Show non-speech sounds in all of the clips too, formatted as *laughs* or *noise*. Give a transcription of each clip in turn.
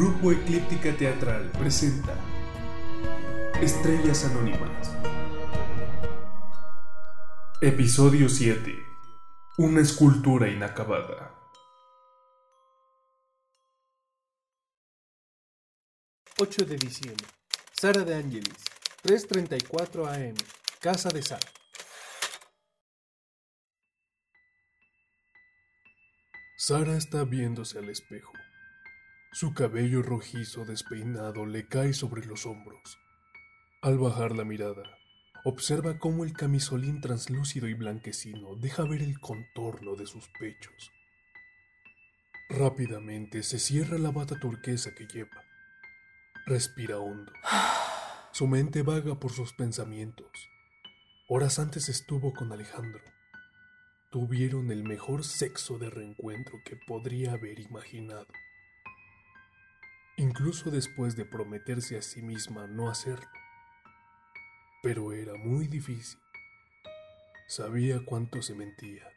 Grupo Eclíptica Teatral presenta Estrellas Anónimas. Episodio 7. Una escultura inacabada. 8 de diciembre. Sara de Angelis. 3.34 am. Casa de Sara. Sara está viéndose al espejo. Su cabello rojizo despeinado le cae sobre los hombros. Al bajar la mirada, observa cómo el camisolín translúcido y blanquecino deja ver el contorno de sus pechos. Rápidamente se cierra la bata turquesa que lleva. Respira hondo. Su mente vaga por sus pensamientos. Horas antes estuvo con Alejandro. Tuvieron el mejor sexo de reencuentro que podría haber imaginado. Incluso después de prometerse a sí misma no hacerlo. Pero era muy difícil. Sabía cuánto se mentía.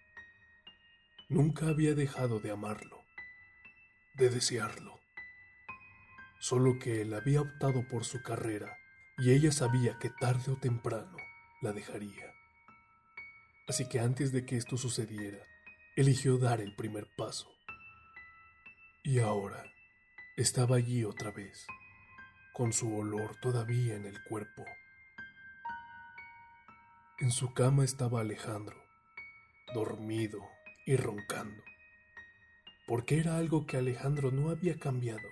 Nunca había dejado de amarlo, de desearlo. Solo que él había optado por su carrera y ella sabía que tarde o temprano la dejaría. Así que antes de que esto sucediera, eligió dar el primer paso. Y ahora estaba allí otra vez, con su olor todavía en el cuerpo. En su cama estaba Alejandro, dormido y roncando, porque era algo que Alejandro no había cambiado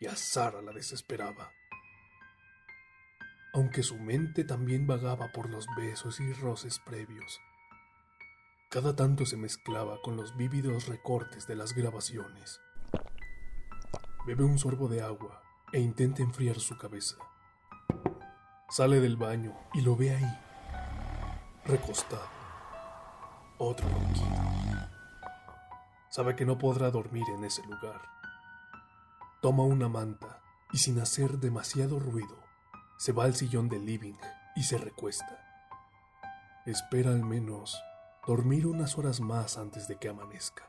y a Sara la desesperaba. Aunque su mente también vagaba por los besos y roces previos, cada tanto se mezclaba con los vívidos recortes de las grabaciones. Bebe un sorbo de agua e intenta enfriar su cabeza. Sale del baño y lo ve ahí, recostado. Otro ronquido. Sabe que no podrá dormir en ese lugar. Toma una manta y sin hacer demasiado ruido, se va al sillón del living y se recuesta. Espera al menos dormir unas horas más antes de que amanezca.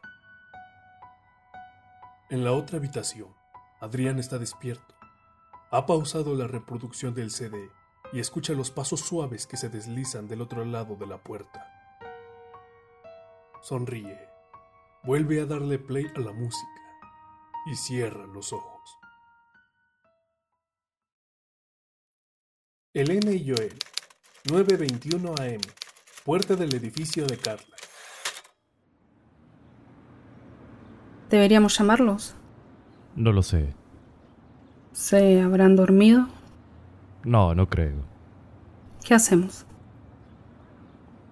En la otra habitación, Adrián está despierto. Ha pausado la reproducción del CD y escucha los pasos suaves que se deslizan del otro lado de la puerta. Sonríe, vuelve a darle play a la música y cierra los ojos. Elena y Joel, 9.21 am, puerta del edificio de Carla. ¿Deberíamos llamarlos? No lo sé. ¿Se habrán dormido? No, no creo. ¿Qué hacemos?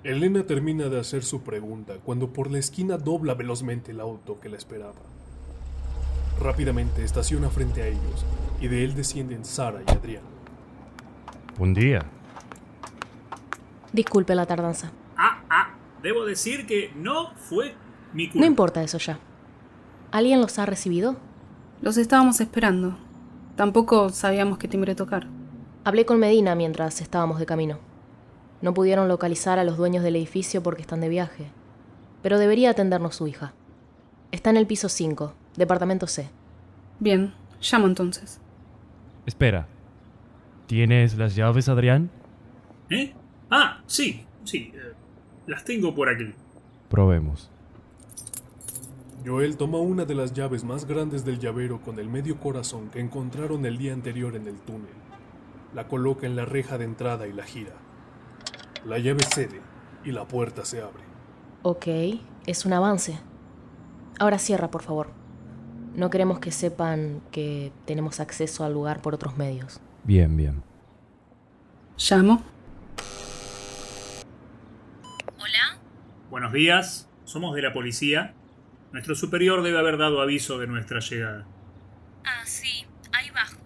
Elena termina de hacer su pregunta cuando por la esquina dobla velozmente el auto que la esperaba. Rápidamente estaciona frente a ellos y de él descienden Sara y Adrián. Un día. Disculpe la tardanza. Ah, ah, debo decir que no fue mi culpa. No importa eso ya. ¿Alguien los ha recibido? Los estábamos esperando. Tampoco sabíamos qué timbre tocar. Hablé con Medina mientras estábamos de camino. No pudieron localizar a los dueños del edificio porque están de viaje. Pero debería atendernos su hija. Está en el piso 5, departamento C. Bien, llamo entonces. Espera. ¿Tienes las llaves, Adrián? ¿Eh? Ah, sí, sí. eh, las tengo por aquí. Probemos. Joel toma una de las llaves más grandes del llavero con el medio corazón que encontraron el día anterior en el túnel. La coloca en la reja de entrada y la gira. La llave cede y la puerta se abre. Ok, es un avance. Ahora cierra, por favor. No queremos que sepan que tenemos acceso al lugar por otros medios. Bien, bien. ¿Llamo? Buenos días, somos de la policía. Nuestro superior debe haber dado aviso de nuestra llegada. Ah, sí, ahí bajo.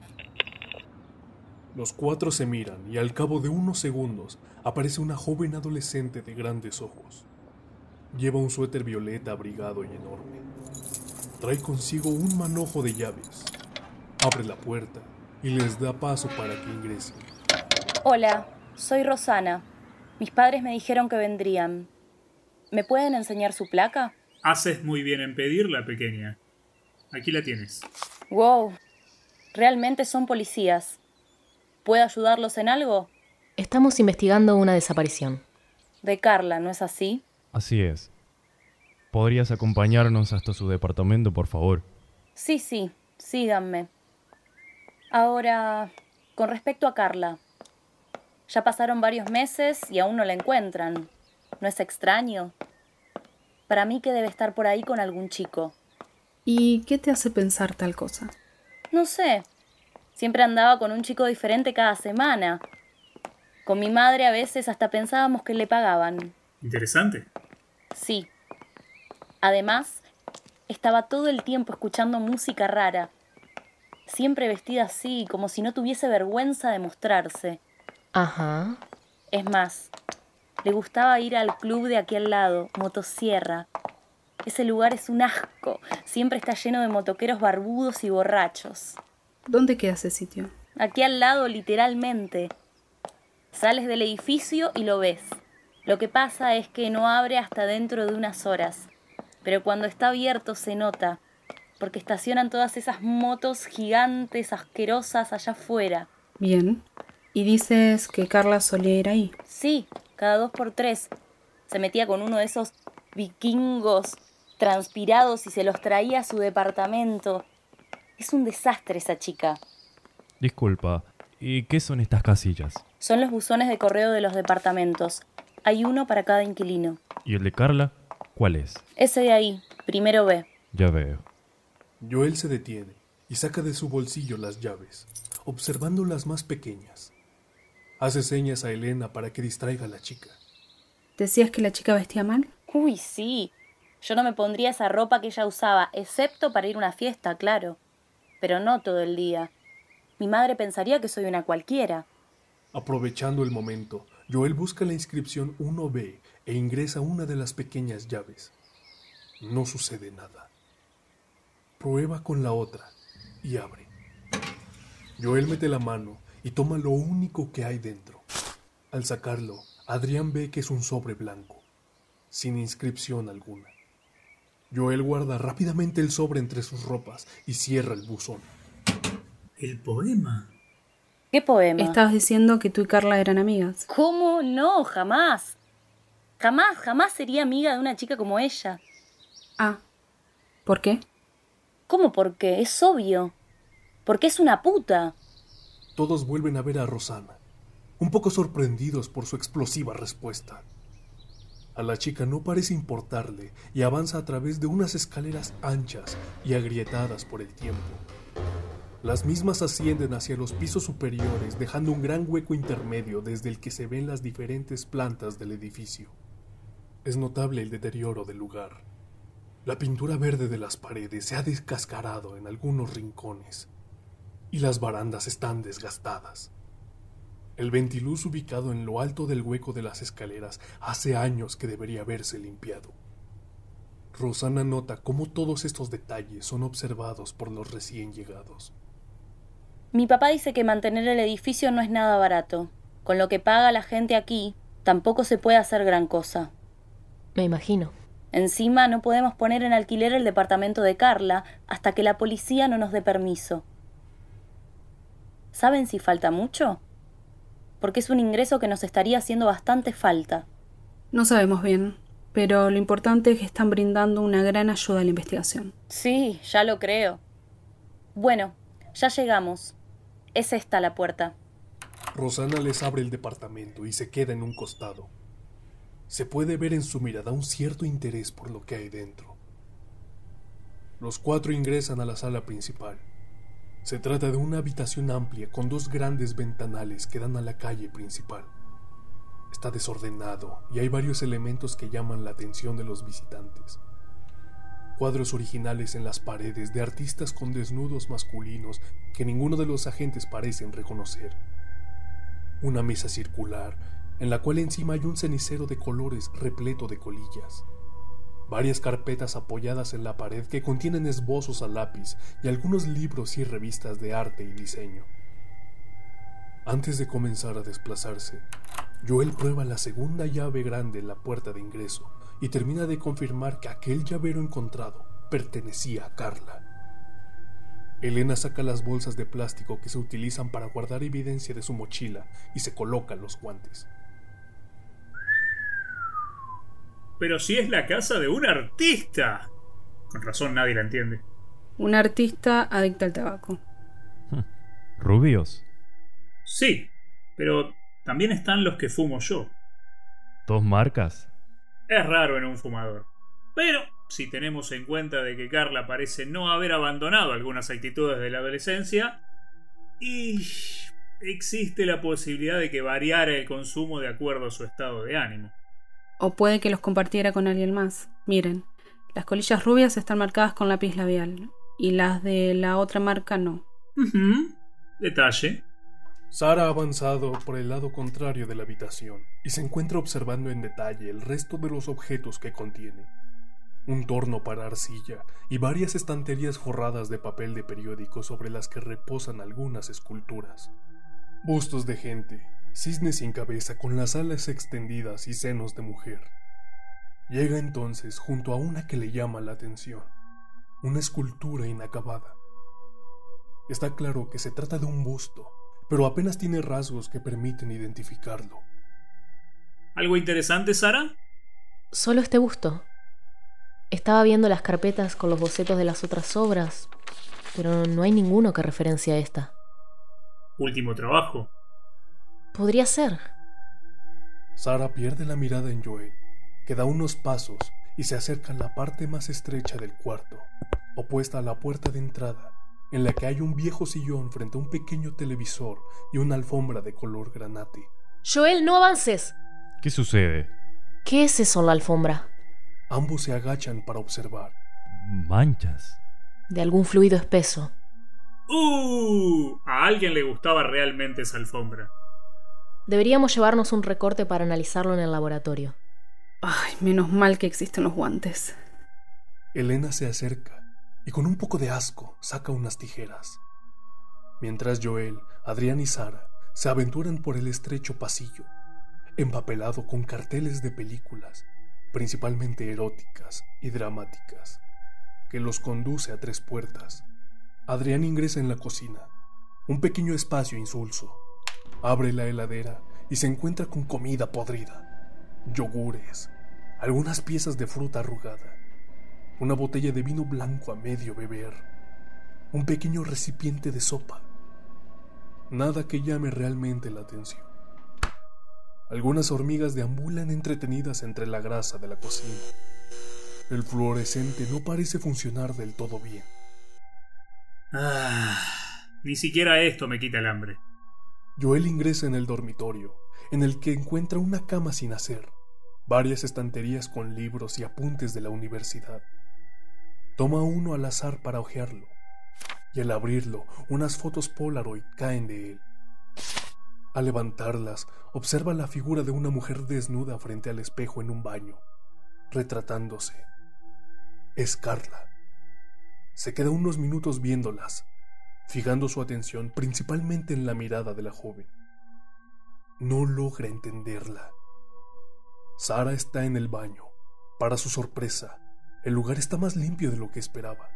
Los cuatro se miran y al cabo de unos segundos aparece una joven adolescente de grandes ojos. Lleva un suéter violeta abrigado y enorme. Trae consigo un manojo de llaves. Abre la puerta y les da paso para que ingresen. Hola, soy Rosana. Mis padres me dijeron que vendrían. ¿Me pueden enseñar su placa? Haces muy bien en pedirla, pequeña. Aquí la tienes. Wow, Realmente son policías. ¿Puedo ayudarlos en algo? Estamos investigando una desaparición. De Carla, ¿no es así? Así es. ¿Podrías acompañarnos hasta su departamento, por favor? Sí, sí, síganme. Ahora, con respecto a Carla. Ya pasaron varios meses y aún no la encuentran. ¿No es extraño? Para mí que debe estar por ahí con algún chico. ¿Y qué te hace pensar tal cosa? No sé. Siempre andaba con un chico diferente cada semana. Con mi madre a veces hasta pensábamos que le pagaban. Interesante. Sí. Además, estaba todo el tiempo escuchando música rara. Siempre vestida así, como si no tuviese vergüenza de mostrarse. Ajá. Es más, le gustaba ir al club de aquí al lado, Motosierra. Ese lugar es un asco. Siempre está lleno de motoqueros barbudos y borrachos. ¿Dónde queda ese sitio? Aquí al lado, literalmente. Sales del edificio y lo ves. Lo que pasa es que no abre hasta dentro de unas horas. Pero cuando está abierto se nota, porque estacionan todas esas motos gigantes, asquerosas allá afuera. Bien. ¿Y dices que Carla solía ir ahí? Sí, cada dos por tres. Se metía con uno de esos vikingos transpirados y se los traía a su departamento. Es un desastre esa chica. Disculpa, ¿y qué son estas casillas? Son los buzones de correo de los departamentos. Hay uno para cada inquilino. ¿Y el de Carla? ¿Cuál es? Ese de ahí, primero B. Ya veo. Joel se detiene y saca de su bolsillo las llaves, observando las más pequeñas. Hace señas a Elena para que distraiga a la chica. ¿Decías que la chica vestía mal? Uy, sí. Yo no me pondría esa ropa que ella usaba, excepto para ir a una fiesta, claro. Pero no todo el día. Mi madre pensaría que soy una cualquiera. Aprovechando el momento, Joel busca la inscripción 1B e ingresa una de las pequeñas llaves. No sucede nada. Prueba con la otra y abre. Joel mete la mano y toma lo único que hay dentro. Al sacarlo, Adrián ve que es un sobre blanco, sin inscripción alguna. Joel guarda rápidamente el sobre entre sus ropas y cierra el buzón. El poema. ¿Qué poema? Estabas diciendo que tú y Carla eran amigas. ¿Cómo? No, jamás. Jamás, jamás sería amiga de una chica como ella. Ah. ¿Por qué? ¿Cómo por qué? Es obvio. Porque es una puta. Todos vuelven a ver a Rosana, un poco sorprendidos por su explosiva respuesta. A la chica no parece importarle y avanza a través de unas escaleras anchas y agrietadas por el tiempo. Las mismas ascienden hacia los pisos superiores, dejando un gran hueco intermedio desde el que se ven las diferentes plantas del edificio. Es notable el deterioro del lugar. La pintura verde de las paredes se ha descascarado en algunos rincones y las barandas están desgastadas. El ventiluz ubicado en lo alto del hueco de las escaleras hace años que debería haberse limpiado. Rosana nota cómo todos estos detalles son observados por los recién llegados. Mi papá dice que mantener el edificio no es nada barato. Con lo que paga la gente aquí, tampoco se puede hacer gran cosa. Me imagino. Encima no podemos poner en alquiler el departamento de Carla hasta que la policía no nos dé permiso. ¿Saben si falta mucho? Porque es un ingreso que nos estaría haciendo bastante falta. No sabemos bien, pero lo importante es que están brindando una gran ayuda a la investigación. Sí, ya lo creo. Bueno, ya llegamos. Es esta la puerta. Rosana les abre el departamento y se queda en un costado. Se puede ver en su mirada un cierto interés por lo que hay dentro. Los cuatro ingresan a la sala principal. Se trata de una habitación amplia con dos grandes ventanales que dan a la calle principal. Está desordenado y hay varios elementos que llaman la atención de los visitantes. Cuadros originales en las paredes de artistas con desnudos masculinos que ninguno de los agentes parecen reconocer. Una mesa circular en la cual encima hay un cenicero de colores repleto de colillas varias carpetas apoyadas en la pared que contienen esbozos a lápiz y algunos libros y revistas de arte y diseño. Antes de comenzar a desplazarse, Joel prueba la segunda llave grande en la puerta de ingreso y termina de confirmar que aquel llavero encontrado pertenecía a Carla. Elena saca las bolsas de plástico que se utilizan para guardar evidencia de su mochila y se coloca los guantes. Pero si es la casa de un artista. Con razón nadie la entiende. Un artista adicto al tabaco. ¿Rubios? Sí, pero también están los que fumo yo. ¿Dos marcas? Es raro en un fumador. Pero si tenemos en cuenta de que Carla parece no haber abandonado algunas actitudes de la adolescencia, y existe la posibilidad de que variara el consumo de acuerdo a su estado de ánimo. O puede que los compartiera con alguien más. Miren, las colillas rubias están marcadas con lápiz labial y las de la otra marca no. Detalle. Sara ha avanzado por el lado contrario de la habitación y se encuentra observando en detalle el resto de los objetos que contiene. Un torno para arcilla y varias estanterías forradas de papel de periódico sobre las que reposan algunas esculturas. Bustos de gente, cisnes sin cabeza con las alas extendidas y senos de mujer. Llega entonces junto a una que le llama la atención, una escultura inacabada. Está claro que se trata de un busto, pero apenas tiene rasgos que permiten identificarlo. ¿Algo interesante, Sara? Solo este busto. Estaba viendo las carpetas con los bocetos de las otras obras, pero no hay ninguno que referencia a esta. Último trabajo. Podría ser. Sara pierde la mirada en Joel, que da unos pasos y se acerca a la parte más estrecha del cuarto, opuesta a la puerta de entrada, en la que hay un viejo sillón frente a un pequeño televisor y una alfombra de color granate. Joel, no avances. ¿Qué sucede? ¿Qué es eso en la alfombra? Ambos se agachan para observar. Manchas. De algún fluido espeso. ¡Uh! A alguien le gustaba realmente esa alfombra. Deberíamos llevarnos un recorte para analizarlo en el laboratorio. Ay, menos mal que existen los guantes. Elena se acerca y con un poco de asco saca unas tijeras. Mientras Joel, Adrián y Sara se aventuran por el estrecho pasillo, empapelado con carteles de películas, principalmente eróticas y dramáticas, que los conduce a tres puertas. Adrián ingresa en la cocina, un pequeño espacio insulso. Abre la heladera y se encuentra con comida podrida, yogures, algunas piezas de fruta arrugada, una botella de vino blanco a medio beber, un pequeño recipiente de sopa. Nada que llame realmente la atención. Algunas hormigas deambulan entretenidas entre la grasa de la cocina. El fluorescente no parece funcionar del todo bien. Ah, ni siquiera esto me quita el hambre. Joel ingresa en el dormitorio, en el que encuentra una cama sin hacer, varias estanterías con libros y apuntes de la universidad. Toma uno al azar para hojearlo, y al abrirlo, unas fotos Polaroid caen de él. Al levantarlas, observa la figura de una mujer desnuda frente al espejo en un baño, retratándose. Es Carla. Se queda unos minutos viéndolas, fijando su atención principalmente en la mirada de la joven. No logra entenderla. Sara está en el baño. Para su sorpresa, el lugar está más limpio de lo que esperaba.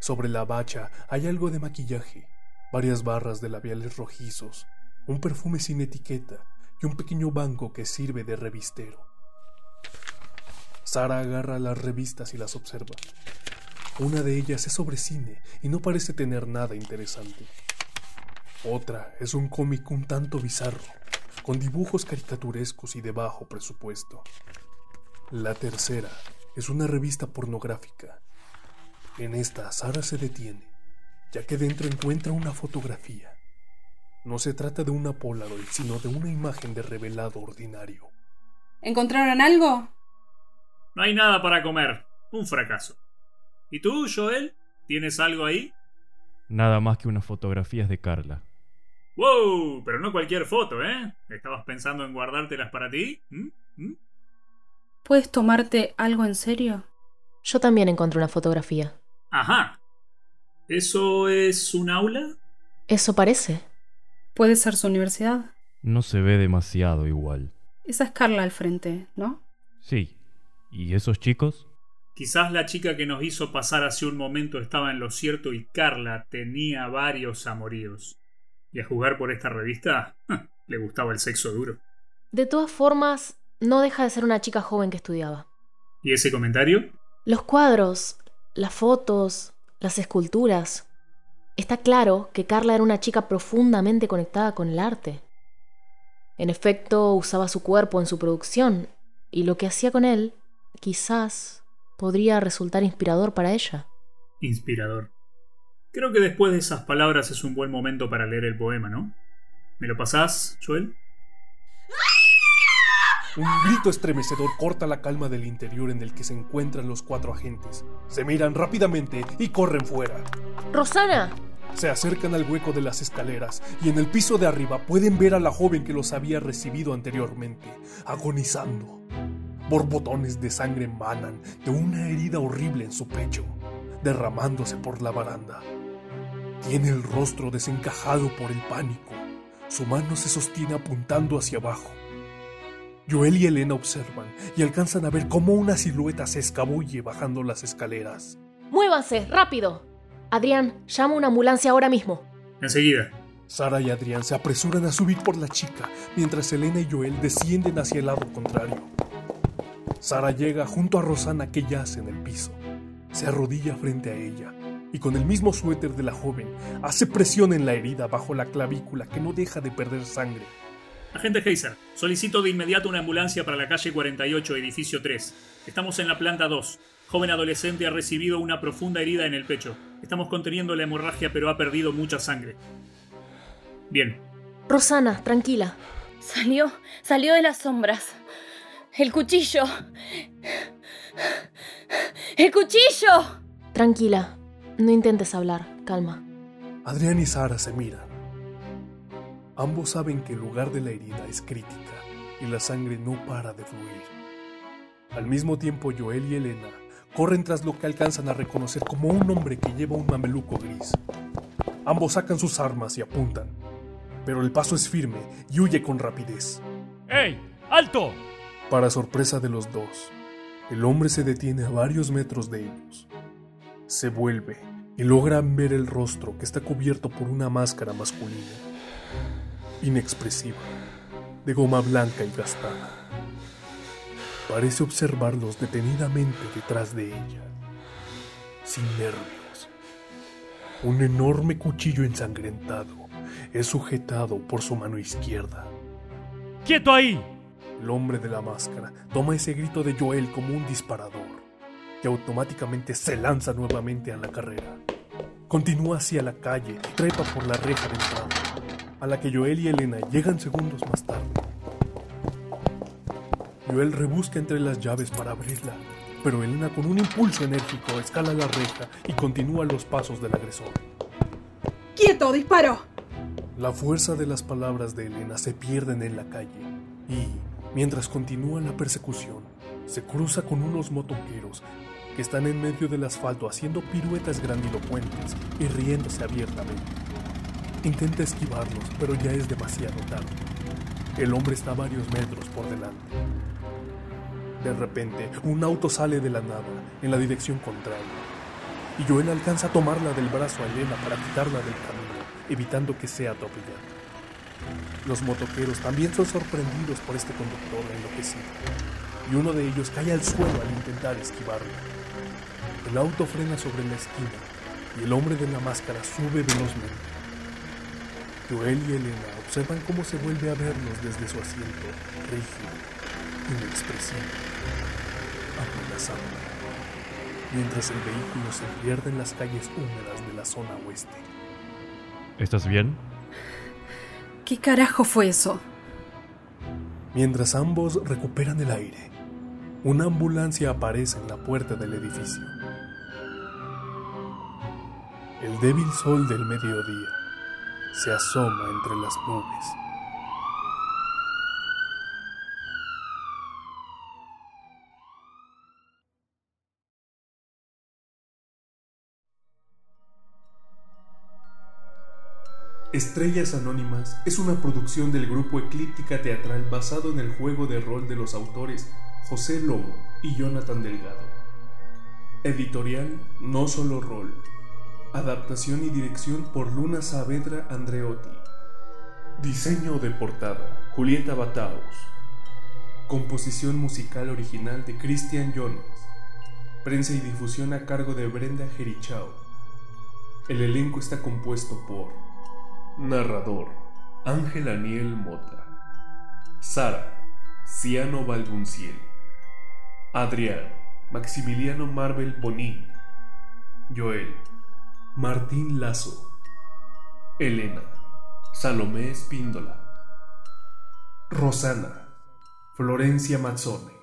Sobre la bacha hay algo de maquillaje, varias barras de labiales rojizos, un perfume sin etiqueta y un pequeño banco que sirve de revistero. Sara agarra las revistas y las observa. Una de ellas es sobre cine y no parece tener nada interesante. Otra es un cómic un tanto bizarro, con dibujos caricaturescos y de bajo presupuesto. La tercera es una revista pornográfica. En esta Sara se detiene, ya que dentro encuentra una fotografía. No se trata de una Polaroid, sino de una imagen de revelado ordinario. ¿Encontraron algo? No hay nada para comer. Un fracaso. ¿Y tú, Joel? ¿Tienes algo ahí? Nada más que unas fotografías de Carla. ¡Wow! Pero no cualquier foto, ¿eh? ¿Estabas pensando en guardártelas para ti? ¿Mm? ¿Mm? ¿Puedes tomarte algo en serio? Yo también encontré una fotografía. Ajá. ¿Eso es un aula? Eso parece. ¿Puede ser su universidad? No se ve demasiado igual. Esa es Carla al frente, ¿no? Sí. ¿Y esos chicos? Quizás la chica que nos hizo pasar hace un momento estaba en lo cierto y Carla tenía varios amoríos. Y a jugar por esta revista, *laughs* le gustaba el sexo duro. De todas formas, no deja de ser una chica joven que estudiaba. ¿Y ese comentario? Los cuadros, las fotos, las esculturas. Está claro que Carla era una chica profundamente conectada con el arte. En efecto, usaba su cuerpo en su producción, y lo que hacía con él, quizás, podría resultar inspirador para ella. Inspirador. Creo que después de esas palabras es un buen momento para leer el poema, ¿no? ¿Me lo pasás, Joel? Un grito estremecedor corta la calma del interior en el que se encuentran los cuatro agentes. Se miran rápidamente y corren fuera. ¡Rosana! Se acercan al hueco de las escaleras y en el piso de arriba pueden ver a la joven que los había recibido anteriormente, agonizando. Borbotones de sangre emanan de una herida horrible en su pecho, derramándose por la baranda. Tiene el rostro desencajado por el pánico. Su mano se sostiene apuntando hacia abajo. Joel y Elena observan y alcanzan a ver cómo una silueta se escabulle bajando las escaleras. ¡Muévanse, rápido! Adrián, llama una ambulancia ahora mismo. Enseguida. Sara y Adrián se apresuran a subir por la chica, mientras Elena y Joel descienden hacia el lado contrario. Sara llega junto a Rosana que yace en el piso. Se arrodilla frente a ella y con el mismo suéter de la joven hace presión en la herida bajo la clavícula que no deja de perder sangre. Agente Heiser, solicito de inmediato una ambulancia para la calle 48, edificio 3. Estamos en la planta 2. Joven adolescente ha recibido una profunda herida en el pecho. Estamos conteniendo la hemorragia, pero ha perdido mucha sangre. Bien. Rosana, tranquila. Salió, salió de las sombras. El cuchillo. El cuchillo. Tranquila. No intentes hablar. Calma. Adrián y Sara se miran. Ambos saben que el lugar de la herida es crítica y la sangre no para de fluir. Al mismo tiempo, Joel y Elena corren tras lo que alcanzan a reconocer como un hombre que lleva un mameluco gris. Ambos sacan sus armas y apuntan, pero el paso es firme y huye con rapidez. ¡Ey! ¡Alto! Para sorpresa de los dos, el hombre se detiene a varios metros de ellos. Se vuelve y logran ver el rostro que está cubierto por una máscara masculina, inexpresiva, de goma blanca y gastada. Parece observarlos detenidamente detrás de ella, sin nervios. Un enorme cuchillo ensangrentado es sujetado por su mano izquierda. ¡Quieto ahí! El hombre de la máscara toma ese grito de Joel como un disparador, que automáticamente se lanza nuevamente a la carrera. Continúa hacia la calle, trepa por la reja de entrada, a la que Joel y Elena llegan segundos más tarde. Joel rebusca entre las llaves para abrirla, pero Elena con un impulso enérgico escala la reja y continúa los pasos del agresor. ¡Quieto! ¡Disparo! La fuerza de las palabras de Elena se pierden en la calle y, mientras continúa la persecución, se cruza con unos motoqueros que están en medio del asfalto haciendo piruetas grandilocuentes y riéndose abiertamente. Intenta esquivarlos, pero ya es demasiado tarde. El hombre está varios metros por delante. De repente, un auto sale de la nada, en la dirección contraria, y Joel alcanza a tomarla del brazo a Elena para quitarla del camino, evitando que sea atropellada. Los motoqueros también son sorprendidos por este conductor enloquecido, y uno de ellos cae al suelo al intentar esquivarlo. El auto frena sobre la esquina, y el hombre de la máscara sube velozmente. Joel y Elena observan cómo se vuelve a verlos desde su asiento, rígido, inexpresivo, amenazante, mientras el vehículo se pierde en las calles húmedas de la zona oeste. ¿Estás bien? ¿Qué carajo fue eso? Mientras ambos recuperan el aire, una ambulancia aparece en la puerta del edificio. El débil sol del mediodía se asoma entre las nubes. Estrellas Anónimas es una producción del grupo Eclíptica Teatral basado en el juego de rol de los autores José Lobo y Jonathan Delgado. Editorial No Solo Rol. Adaptación y dirección por Luna Saavedra Andreotti. Diseño de portada Julieta Bataos. Composición musical original de Christian Jones. Prensa y difusión a cargo de Brenda Jerichao. El elenco está compuesto por Narrador Ángel Aniel Mota. Sara Ciano Valdunciel. Adrián Maximiliano Marvel Bonín. Joel Martín Lazo. Elena Salomé Espíndola. Rosana Florencia Mazzone.